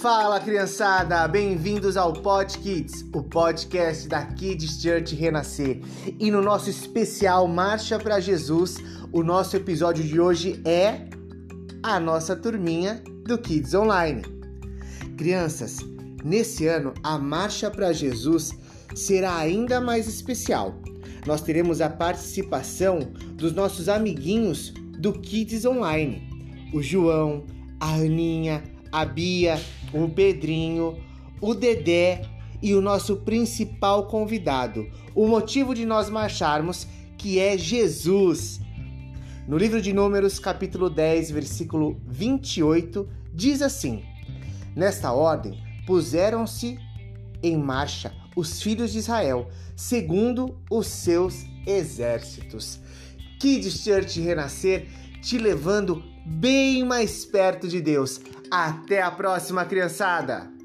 Fala criançada, bem-vindos ao Pod Kids, o podcast da Kids Church Renascer. E no nosso especial Marcha para Jesus, o nosso episódio de hoje é a nossa turminha do Kids Online. Crianças, nesse ano a Marcha para Jesus será ainda mais especial. Nós teremos a participação dos nossos amiguinhos do Kids Online, o João, a Aninha, a Bia, o Pedrinho, o Dedé e o nosso principal convidado, o motivo de nós marcharmos, que é Jesus. No livro de Números, capítulo 10, versículo 28, diz assim: Nesta ordem puseram-se em marcha os filhos de Israel, segundo os seus exércitos. Kids Church Renascer te levando bem mais perto de Deus. Até a próxima, criançada!